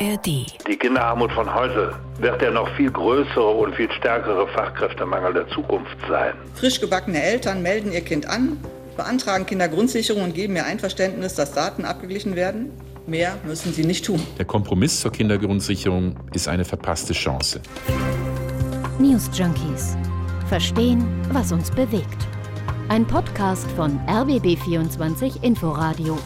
ARD. Die Kinderarmut von heute wird der noch viel größere und viel stärkere Fachkräftemangel der Zukunft sein. Frisch gebackene Eltern melden ihr Kind an, beantragen Kindergrundsicherung und geben ihr Einverständnis, dass Daten abgeglichen werden. Mehr müssen sie nicht tun. Der Kompromiss zur Kindergrundsicherung ist eine verpasste Chance. News Junkies. Verstehen, was uns bewegt. Ein Podcast von RBB24 Inforadio.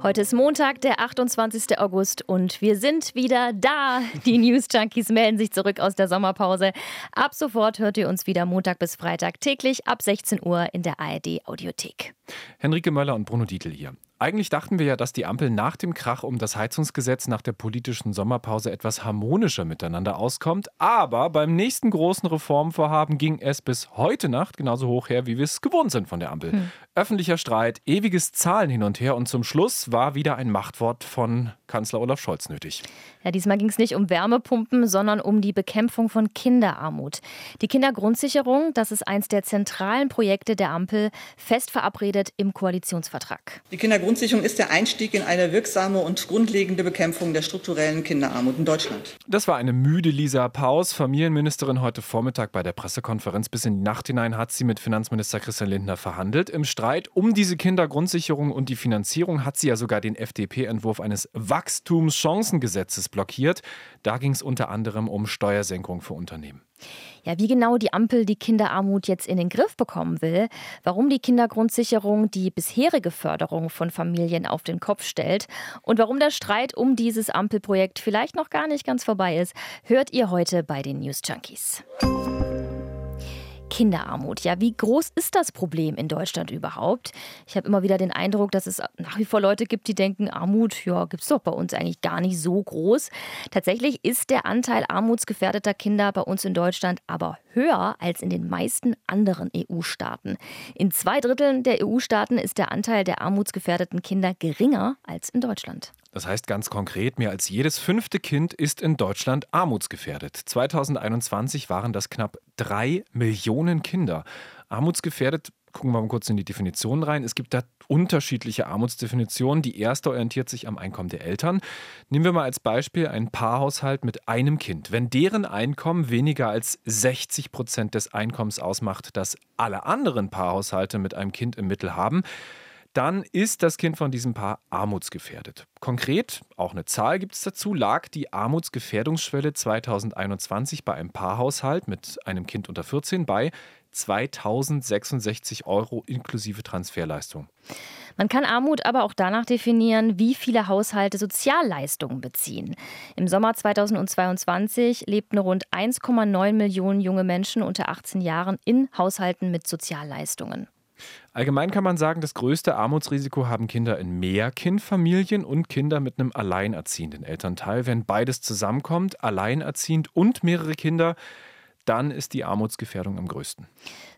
Heute ist Montag, der 28. August und wir sind wieder da. Die News Junkies melden sich zurück aus der Sommerpause. Ab sofort hört ihr uns wieder Montag bis Freitag täglich ab 16 Uhr in der ARD Audiothek. Henrike Möller und Bruno Dietl hier. Eigentlich dachten wir ja, dass die Ampel nach dem Krach um das Heizungsgesetz nach der politischen Sommerpause etwas harmonischer miteinander auskommt. Aber beim nächsten großen Reformvorhaben ging es bis heute Nacht genauso hoch her, wie wir es gewohnt sind von der Ampel. Hm. Öffentlicher Streit, ewiges Zahlen hin und her und zum Schluss war wieder ein Machtwort von Kanzler Olaf Scholz nötig. Ja, diesmal ging es nicht um Wärmepumpen, sondern um die Bekämpfung von Kinderarmut. Die Kindergrundsicherung, das ist eins der zentralen Projekte der Ampel, fest verabredet im Koalitionsvertrag. Die Kindergrundsicherung ist der Einstieg in eine wirksame und grundlegende Bekämpfung der strukturellen Kinderarmut in Deutschland. Das war eine müde Lisa Paus, Familienministerin heute Vormittag bei der Pressekonferenz. Bis in die Nacht hinein hat sie mit Finanzminister Christian Lindner verhandelt. Im Streit um diese Kindergrundsicherung und die Finanzierung hat sie ja sogar den FDP-Entwurf eines Wachstumschancengesetzes blockiert. Da ging es unter anderem um Steuersenkung für Unternehmen. Ja, wie genau die Ampel die Kinderarmut jetzt in den Griff bekommen will, warum die Kindergrundsicherung die bisherige Förderung von Familien auf den Kopf stellt und warum der Streit um dieses Ampelprojekt vielleicht noch gar nicht ganz vorbei ist, hört ihr heute bei den News Junkies. Kinderarmut. Ja, wie groß ist das Problem in Deutschland überhaupt? Ich habe immer wieder den Eindruck, dass es nach wie vor Leute gibt, die denken, Armut, ja, gibt es doch bei uns eigentlich gar nicht so groß. Tatsächlich ist der Anteil armutsgefährdeter Kinder bei uns in Deutschland aber höher als in den meisten anderen EU-Staaten. In zwei Dritteln der EU-Staaten ist der Anteil der armutsgefährdeten Kinder geringer als in Deutschland. Das heißt ganz konkret, mehr als jedes fünfte Kind ist in Deutschland armutsgefährdet. 2021 waren das knapp drei Millionen Kinder. Armutsgefährdet gucken wir mal kurz in die Definition rein. Es gibt da unterschiedliche Armutsdefinitionen. Die erste orientiert sich am Einkommen der Eltern. Nehmen wir mal als Beispiel einen Paarhaushalt mit einem Kind. Wenn deren Einkommen weniger als 60 Prozent des Einkommens ausmacht, das alle anderen Paarhaushalte mit einem Kind im Mittel haben, dann ist das Kind von diesem Paar armutsgefährdet. Konkret, auch eine Zahl gibt es dazu, lag die Armutsgefährdungsschwelle 2021 bei einem Paarhaushalt mit einem Kind unter 14 bei 2066 Euro inklusive Transferleistung. Man kann Armut aber auch danach definieren, wie viele Haushalte Sozialleistungen beziehen. Im Sommer 2022 lebten rund 1,9 Millionen junge Menschen unter 18 Jahren in Haushalten mit Sozialleistungen. Allgemein kann man sagen, das größte Armutsrisiko haben Kinder in Mehrkindfamilien und Kinder mit einem alleinerziehenden Elternteil. Wenn beides zusammenkommt, alleinerziehend und mehrere Kinder, dann ist die Armutsgefährdung am größten.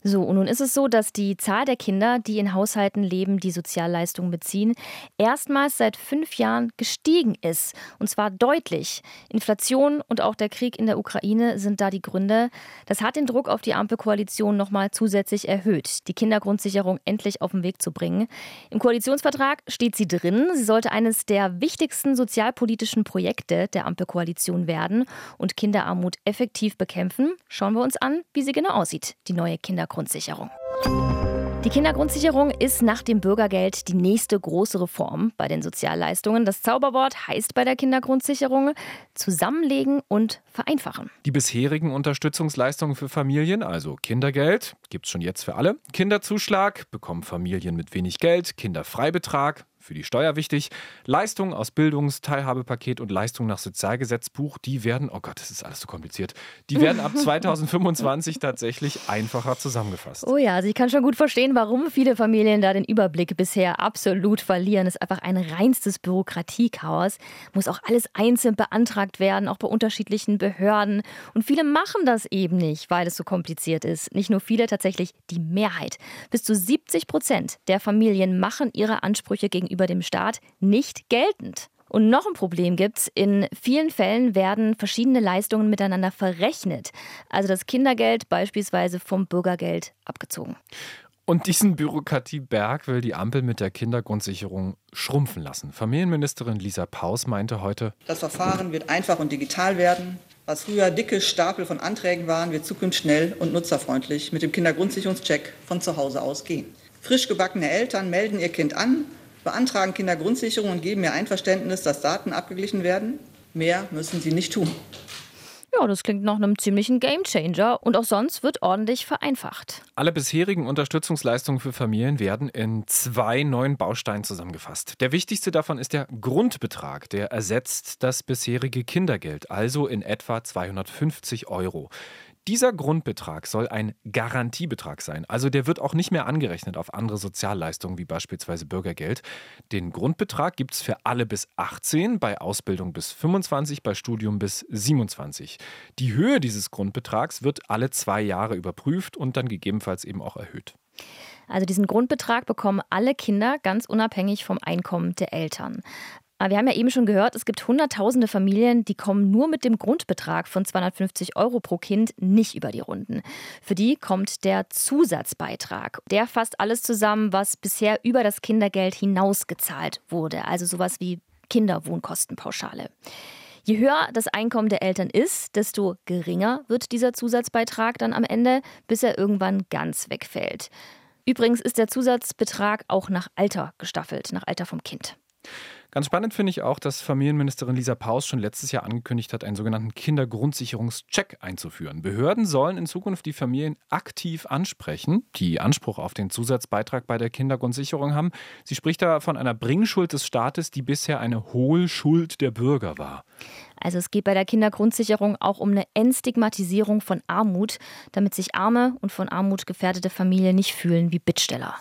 So, und nun ist es so, dass die Zahl der Kinder, die in Haushalten leben, die Sozialleistungen beziehen, erstmals seit fünf Jahren gestiegen ist. Und zwar deutlich. Inflation und auch der Krieg in der Ukraine sind da die Gründe. Das hat den Druck auf die Ampelkoalition nochmal zusätzlich erhöht, die Kindergrundsicherung endlich auf den Weg zu bringen. Im Koalitionsvertrag steht sie drin. Sie sollte eines der wichtigsten sozialpolitischen Projekte der Ampelkoalition werden und Kinderarmut effektiv bekämpfen. Schauen wir uns an, wie sie genau aussieht, die neue Kindergrundsicherung. Die Kindergrundsicherung ist nach dem Bürgergeld die nächste große Reform bei den Sozialleistungen. Das Zauberwort heißt bei der Kindergrundsicherung zusammenlegen und vereinfachen. Die bisherigen Unterstützungsleistungen für Familien, also Kindergeld, gibt es schon jetzt für alle. Kinderzuschlag bekommen Familien mit wenig Geld, Kinderfreibetrag für die Steuer wichtig. Leistungen aus Bildungs-, Teilhabepaket und Leistungen nach Sozialgesetzbuch, die werden, oh Gott, das ist alles so kompliziert, die werden ab 2025 tatsächlich einfacher zusammengefasst. Oh ja, also ich kann schon gut verstehen, warum viele Familien da den Überblick bisher absolut verlieren. Es ist einfach ein reinstes Bürokratiechaos. Muss auch alles einzeln beantragt werden, auch bei unterschiedlichen Behörden. Und viele machen das eben nicht, weil es so kompliziert ist. Nicht nur viele, tatsächlich die Mehrheit. Bis zu 70 Prozent der Familien machen ihre Ansprüche gegenüber gegenüber dem Staat nicht geltend. Und noch ein Problem gibt's. In vielen Fällen werden verschiedene Leistungen miteinander verrechnet. Also das Kindergeld beispielsweise vom Bürgergeld abgezogen. Und diesen Bürokratieberg will die Ampel mit der Kindergrundsicherung schrumpfen lassen. Familienministerin Lisa Paus meinte heute, das Verfahren wird einfach und digital werden. Was früher dicke Stapel von Anträgen waren, wird zukünftig schnell und nutzerfreundlich mit dem Kindergrundsicherungscheck von zu Hause aus gehen. Frisch gebackene Eltern melden ihr Kind an, beantragen Kindergrundsicherung und geben ihr Einverständnis, dass Daten abgeglichen werden. Mehr müssen sie nicht tun. Ja, das klingt nach einem ziemlichen Gamechanger und auch sonst wird ordentlich vereinfacht. Alle bisherigen Unterstützungsleistungen für Familien werden in zwei neuen Bausteinen zusammengefasst. Der wichtigste davon ist der Grundbetrag, der ersetzt das bisherige Kindergeld, also in etwa 250 Euro. Dieser Grundbetrag soll ein Garantiebetrag sein. Also der wird auch nicht mehr angerechnet auf andere Sozialleistungen wie beispielsweise Bürgergeld. Den Grundbetrag gibt es für alle bis 18, bei Ausbildung bis 25, bei Studium bis 27. Die Höhe dieses Grundbetrags wird alle zwei Jahre überprüft und dann gegebenenfalls eben auch erhöht. Also diesen Grundbetrag bekommen alle Kinder ganz unabhängig vom Einkommen der Eltern. Wir haben ja eben schon gehört, es gibt hunderttausende Familien, die kommen nur mit dem Grundbetrag von 250 Euro pro Kind nicht über die Runden. Für die kommt der Zusatzbeitrag. Der fasst alles zusammen, was bisher über das Kindergeld hinaus gezahlt wurde. Also sowas wie Kinderwohnkostenpauschale. Je höher das Einkommen der Eltern ist, desto geringer wird dieser Zusatzbeitrag dann am Ende, bis er irgendwann ganz wegfällt. Übrigens ist der Zusatzbetrag auch nach Alter gestaffelt, nach Alter vom Kind. Ganz spannend finde ich auch, dass Familienministerin Lisa Paus schon letztes Jahr angekündigt hat, einen sogenannten Kindergrundsicherungscheck einzuführen. Behörden sollen in Zukunft die Familien aktiv ansprechen, die Anspruch auf den Zusatzbeitrag bei der Kindergrundsicherung haben. Sie spricht da von einer Bringschuld des Staates, die bisher eine Hohlschuld der Bürger war. Also es geht bei der Kindergrundsicherung auch um eine Entstigmatisierung von Armut, damit sich arme und von Armut gefährdete Familien nicht fühlen wie Bittsteller.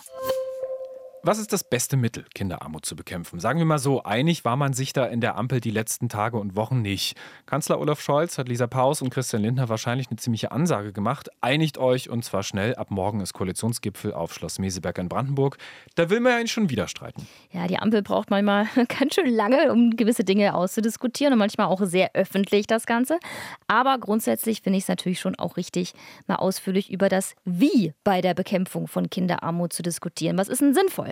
Was ist das beste Mittel, Kinderarmut zu bekämpfen? Sagen wir mal so, einig war man sich da in der Ampel die letzten Tage und Wochen nicht. Kanzler Olaf Scholz hat Lisa Paus und Christian Lindner wahrscheinlich eine ziemliche Ansage gemacht. Einigt euch und zwar schnell. Ab morgen ist Koalitionsgipfel auf Schloss Meseberg in Brandenburg. Da will man ja schon wieder streiten. Ja, die Ampel braucht manchmal ganz schön lange, um gewisse Dinge auszudiskutieren und manchmal auch sehr öffentlich das Ganze. Aber grundsätzlich finde ich es natürlich schon auch richtig, mal ausführlich über das Wie bei der Bekämpfung von Kinderarmut zu diskutieren. Was ist denn sinnvoll?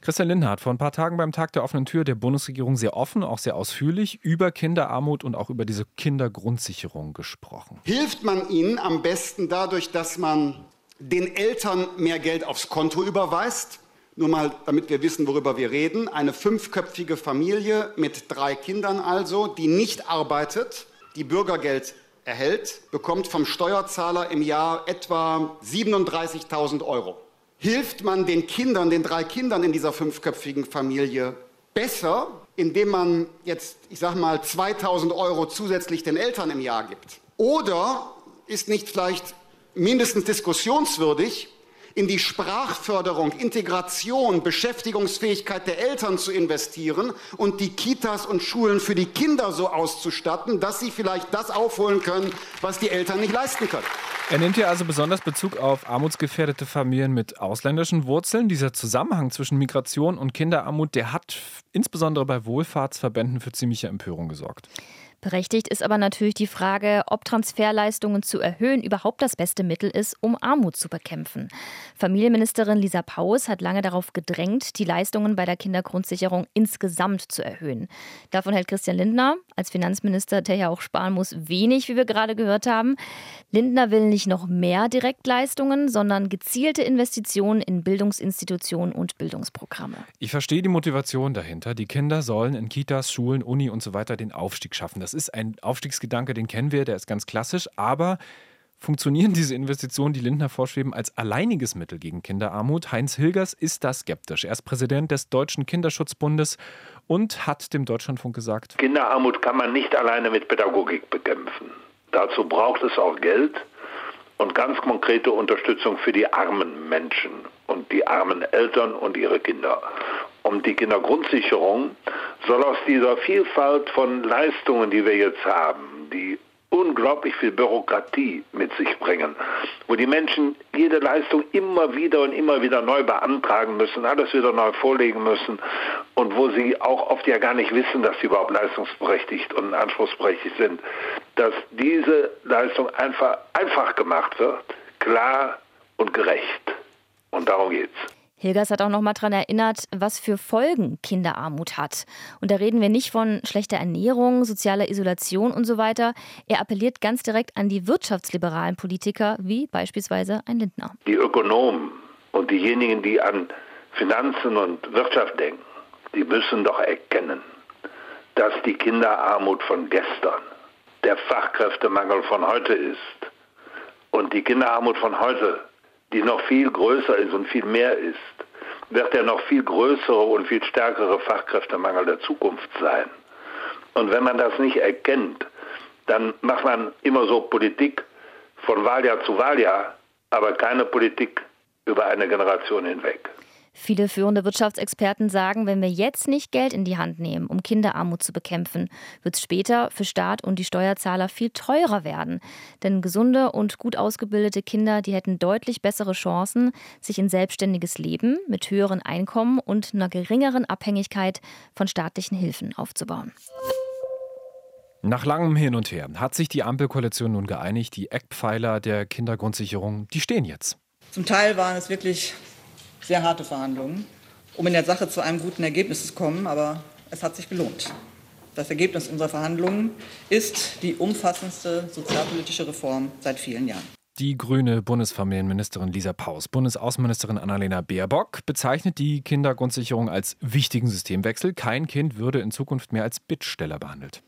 Christian Lindner hat vor ein paar Tagen beim Tag der offenen Tür der Bundesregierung sehr offen, auch sehr ausführlich über Kinderarmut und auch über diese Kindergrundsicherung gesprochen. Hilft man ihnen am besten dadurch, dass man den Eltern mehr Geld aufs Konto überweist? Nur mal, damit wir wissen, worüber wir reden. Eine fünfköpfige Familie mit drei Kindern also, die nicht arbeitet, die Bürgergeld erhält, bekommt vom Steuerzahler im Jahr etwa 37.000 Euro hilft man den Kindern, den drei Kindern in dieser fünfköpfigen Familie besser, indem man jetzt, ich sag mal, 2000 Euro zusätzlich den Eltern im Jahr gibt? Oder ist nicht vielleicht mindestens diskussionswürdig, in die Sprachförderung, Integration, Beschäftigungsfähigkeit der Eltern zu investieren und die Kitas und Schulen für die Kinder so auszustatten, dass sie vielleicht das aufholen können, was die Eltern nicht leisten können. Er nimmt hier also besonders Bezug auf armutsgefährdete Familien mit ausländischen Wurzeln. Dieser Zusammenhang zwischen Migration und Kinderarmut, der hat insbesondere bei Wohlfahrtsverbänden für ziemliche Empörung gesorgt. Berechtigt ist aber natürlich die Frage, ob Transferleistungen zu erhöhen überhaupt das beste Mittel ist, um Armut zu bekämpfen. Familienministerin Lisa Paus hat lange darauf gedrängt, die Leistungen bei der Kindergrundsicherung insgesamt zu erhöhen. Davon hält Christian Lindner, als Finanzminister, der ja auch sparen muss, wenig, wie wir gerade gehört haben. Lindner will nicht noch mehr Direktleistungen, sondern gezielte Investitionen in Bildungsinstitutionen und Bildungsprogramme. Ich verstehe die Motivation dahinter. Die Kinder sollen in Kitas, Schulen, Uni und so weiter den Aufstieg schaffen. Das ist ein Aufstiegsgedanke, den kennen wir, der ist ganz klassisch, aber funktionieren diese Investitionen, die Lindner vorschweben, als alleiniges Mittel gegen Kinderarmut? Heinz Hilgers ist da skeptisch. Er ist Präsident des Deutschen Kinderschutzbundes und hat dem Deutschlandfunk gesagt, Kinderarmut kann man nicht alleine mit Pädagogik bekämpfen. Dazu braucht es auch Geld und ganz konkrete Unterstützung für die armen Menschen und die armen Eltern und ihre Kinder. Und die Kindergrundsicherung soll aus dieser Vielfalt von Leistungen, die wir jetzt haben, die unglaublich viel Bürokratie mit sich bringen, wo die Menschen jede Leistung immer wieder und immer wieder neu beantragen müssen, alles wieder neu vorlegen müssen und wo sie auch oft ja gar nicht wissen, dass sie überhaupt leistungsberechtigt und anspruchsberechtigt sind, dass diese Leistung einfach einfach gemacht wird, klar und gerecht Und darum geht's. Hilgers hat auch noch mal daran erinnert, was für Folgen Kinderarmut hat. Und da reden wir nicht von schlechter Ernährung, sozialer Isolation und so weiter. Er appelliert ganz direkt an die wirtschaftsliberalen Politiker, wie beispielsweise ein Lindner. Die Ökonomen und diejenigen, die an Finanzen und Wirtschaft denken, die müssen doch erkennen, dass die Kinderarmut von gestern der Fachkräftemangel von heute ist. Und die Kinderarmut von heute die noch viel größer ist und viel mehr ist, wird der noch viel größere und viel stärkere Fachkräftemangel der Zukunft sein. Und wenn man das nicht erkennt, dann macht man immer so Politik von Wahljahr zu Wahljahr, aber keine Politik über eine Generation hinweg. Viele führende Wirtschaftsexperten sagen, wenn wir jetzt nicht Geld in die Hand nehmen, um Kinderarmut zu bekämpfen, wird es später für Staat und die Steuerzahler viel teurer werden. Denn gesunde und gut ausgebildete Kinder, die hätten deutlich bessere Chancen, sich ein selbstständiges Leben mit höheren Einkommen und einer geringeren Abhängigkeit von staatlichen Hilfen aufzubauen. Nach langem Hin und Her hat sich die Ampelkoalition nun geeinigt, die Eckpfeiler der Kindergrundsicherung, die stehen jetzt. Zum Teil waren es wirklich sehr harte Verhandlungen, um in der Sache zu einem guten Ergebnis zu kommen, aber es hat sich gelohnt. Das Ergebnis unserer Verhandlungen ist die umfassendste sozialpolitische Reform seit vielen Jahren. Die grüne Bundesfamilienministerin Lisa Paus, Bundesaußenministerin Annalena Baerbock bezeichnet die Kindergrundsicherung als wichtigen Systemwechsel. Kein Kind würde in Zukunft mehr als Bittsteller behandelt.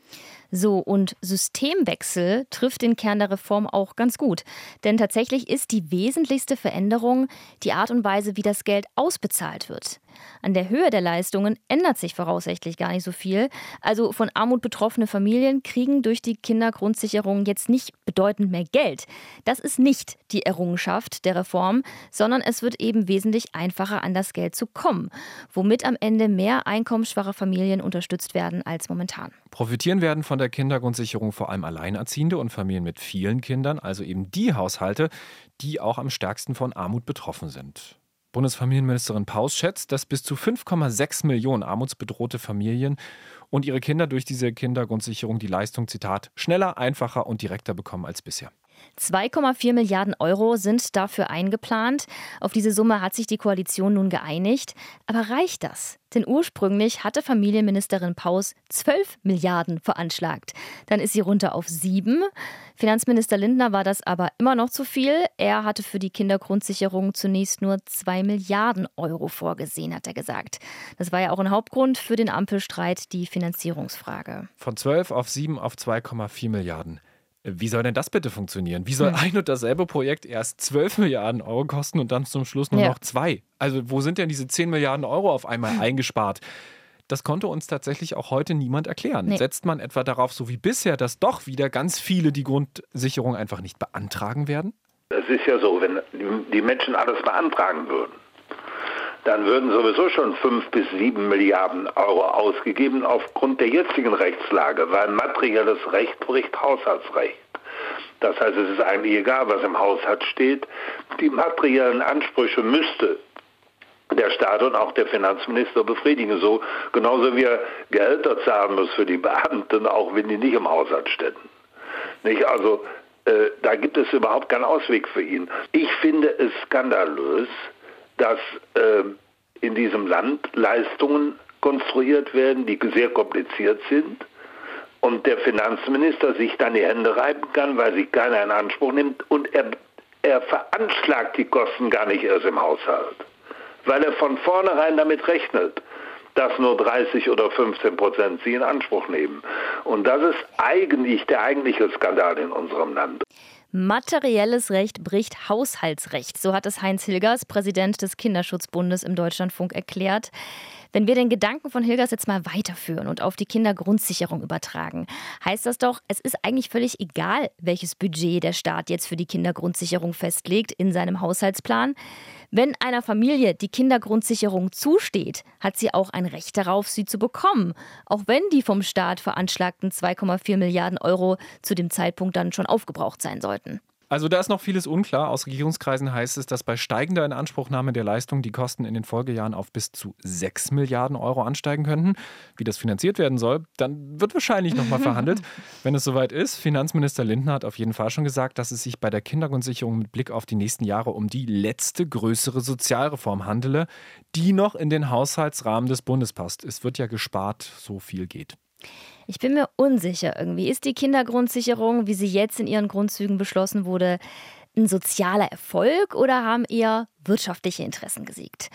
So, und Systemwechsel trifft den Kern der Reform auch ganz gut. Denn tatsächlich ist die wesentlichste Veränderung die Art und Weise, wie das Geld ausbezahlt wird. An der Höhe der Leistungen ändert sich voraussichtlich gar nicht so viel. Also von Armut betroffene Familien kriegen durch die Kindergrundsicherung jetzt nicht bedeutend mehr Geld. Das ist nicht die Errungenschaft der Reform, sondern es wird eben wesentlich einfacher an das Geld zu kommen, womit am Ende mehr einkommensschwache Familien unterstützt werden als momentan. Profitieren werden von der Kindergrundsicherung vor allem Alleinerziehende und Familien mit vielen Kindern, also eben die Haushalte, die auch am stärksten von Armut betroffen sind. Bundesfamilienministerin Paus schätzt, dass bis zu 5,6 Millionen armutsbedrohte Familien und ihre Kinder durch diese Kindergrundsicherung die Leistung, Zitat, schneller, einfacher und direkter bekommen als bisher. 2,4 Milliarden Euro sind dafür eingeplant. Auf diese Summe hat sich die Koalition nun geeinigt. Aber reicht das? Denn ursprünglich hatte Familienministerin Paus 12 Milliarden veranschlagt. Dann ist sie runter auf 7. Finanzminister Lindner war das aber immer noch zu viel. Er hatte für die Kindergrundsicherung zunächst nur 2 Milliarden Euro vorgesehen, hat er gesagt. Das war ja auch ein Hauptgrund für den Ampelstreit, die Finanzierungsfrage. Von 12 auf 7 auf 2,4 Milliarden. Wie soll denn das bitte funktionieren? Wie soll hm. ein und dasselbe Projekt erst 12 Milliarden Euro kosten und dann zum Schluss nur ja. noch zwei? Also wo sind denn diese 10 Milliarden Euro auf einmal eingespart? Das konnte uns tatsächlich auch heute niemand erklären. Nee. Setzt man etwa darauf, so wie bisher, dass doch wieder ganz viele die Grundsicherung einfach nicht beantragen werden? Es ist ja so, wenn die Menschen alles beantragen würden, dann würden sowieso schon fünf bis sieben Milliarden Euro ausgegeben aufgrund der jetzigen Rechtslage, weil materielles Recht bricht Haushaltsrecht. Das heißt, es ist eigentlich egal, was im Haushalt steht. Die materiellen Ansprüche müsste der Staat und auch der Finanzminister befriedigen. So genauso wie er Gehälter zahlen muss für die Beamten, auch wenn die nicht im Haushalt stehen. Nicht? Also äh, da gibt es überhaupt keinen Ausweg für ihn. Ich finde es skandalös, dass äh, in diesem Land Leistungen konstruiert werden, die sehr kompliziert sind und der Finanzminister sich dann die Hände reiben kann, weil sie keiner in Anspruch nimmt und er, er veranschlagt die Kosten gar nicht erst im Haushalt, weil er von vornherein damit rechnet, dass nur 30 oder 15 Prozent sie in Anspruch nehmen. Und das ist eigentlich der eigentliche Skandal in unserem Land. Materielles Recht bricht Haushaltsrecht. So hat es Heinz Hilgers, Präsident des Kinderschutzbundes im Deutschlandfunk, erklärt. Wenn wir den Gedanken von Hilgers jetzt mal weiterführen und auf die Kindergrundsicherung übertragen, heißt das doch, es ist eigentlich völlig egal, welches Budget der Staat jetzt für die Kindergrundsicherung festlegt in seinem Haushaltsplan. Wenn einer Familie die Kindergrundsicherung zusteht, hat sie auch ein Recht darauf, sie zu bekommen, auch wenn die vom Staat veranschlagten 2,4 Milliarden Euro zu dem Zeitpunkt dann schon aufgebraucht sein sollten. Also da ist noch vieles unklar. Aus Regierungskreisen heißt es, dass bei steigender Inanspruchnahme der Leistung die Kosten in den Folgejahren auf bis zu 6 Milliarden Euro ansteigen könnten. Wie das finanziert werden soll, dann wird wahrscheinlich nochmal verhandelt, wenn es soweit ist. Finanzminister Lindner hat auf jeden Fall schon gesagt, dass es sich bei der Kindergrundsicherung mit Blick auf die nächsten Jahre um die letzte größere Sozialreform handele, die noch in den Haushaltsrahmen des Bundes passt. Es wird ja gespart, so viel geht. Ich bin mir unsicher irgendwie. Ist die Kindergrundsicherung, wie sie jetzt in ihren Grundzügen beschlossen wurde, ein sozialer Erfolg oder haben eher wirtschaftliche Interessen gesiegt?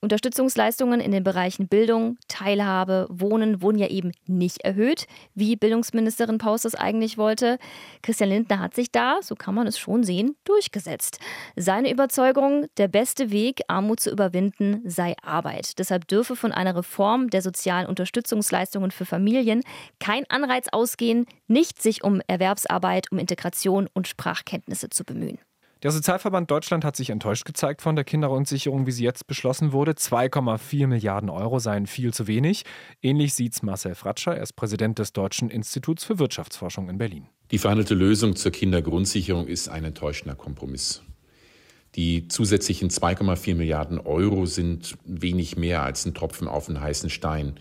Unterstützungsleistungen in den Bereichen Bildung, Teilhabe, Wohnen wurden ja eben nicht erhöht, wie Bildungsministerin Paus es eigentlich wollte. Christian Lindner hat sich da, so kann man es schon sehen, durchgesetzt. Seine Überzeugung, der beste Weg, Armut zu überwinden, sei Arbeit. Deshalb dürfe von einer Reform der sozialen Unterstützungsleistungen für Familien kein Anreiz ausgehen, nicht sich um Erwerbsarbeit, um Integration und Sprachkenntnisse zu bemühen. Der Sozialverband Deutschland hat sich enttäuscht gezeigt von der Kindergrundsicherung, wie sie jetzt beschlossen wurde. 2,4 Milliarden Euro seien viel zu wenig. Ähnlich sieht es Marcel Fratscher, er ist Präsident des Deutschen Instituts für Wirtschaftsforschung in Berlin. Die verhandelte Lösung zur Kindergrundsicherung ist ein enttäuschender Kompromiss. Die zusätzlichen 2,4 Milliarden Euro sind wenig mehr als ein Tropfen auf den heißen Stein,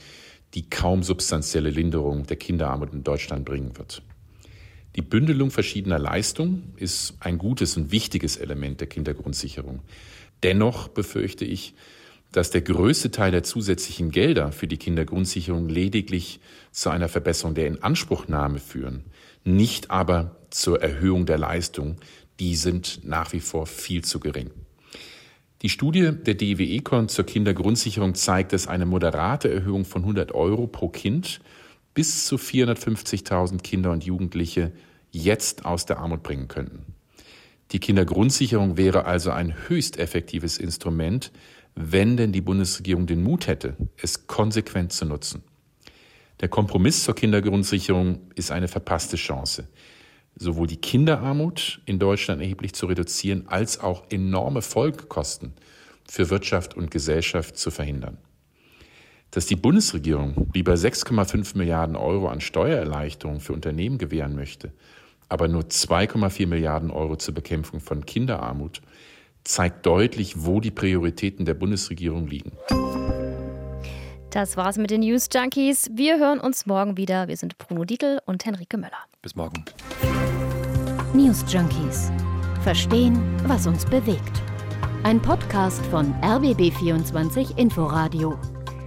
die kaum substanzielle Linderung der Kinderarmut in Deutschland bringen wird. Die Bündelung verschiedener Leistungen ist ein gutes und wichtiges Element der Kindergrundsicherung. Dennoch befürchte ich, dass der größte Teil der zusätzlichen Gelder für die Kindergrundsicherung lediglich zu einer Verbesserung der Inanspruchnahme führen, nicht aber zur Erhöhung der Leistung. Die sind nach wie vor viel zu gering. Die Studie der DIW Econ zur Kindergrundsicherung zeigt, dass eine moderate Erhöhung von 100 Euro pro Kind bis zu 450.000 Kinder und Jugendliche jetzt aus der Armut bringen könnten. Die Kindergrundsicherung wäre also ein höchst effektives Instrument, wenn denn die Bundesregierung den Mut hätte, es konsequent zu nutzen. Der Kompromiss zur Kindergrundsicherung ist eine verpasste Chance, sowohl die Kinderarmut in Deutschland erheblich zu reduzieren, als auch enorme Folgekosten für Wirtschaft und Gesellschaft zu verhindern dass die Bundesregierung lieber 6,5 Milliarden Euro an Steuererleichterungen für Unternehmen gewähren möchte, aber nur 2,4 Milliarden Euro zur Bekämpfung von Kinderarmut, zeigt deutlich, wo die Prioritäten der Bundesregierung liegen. Das war's mit den News Junkies. Wir hören uns morgen wieder. Wir sind Bruno Dietl und Henrike Möller. Bis morgen. News Junkies. Verstehen, was uns bewegt. Ein Podcast von RBB24 Inforadio.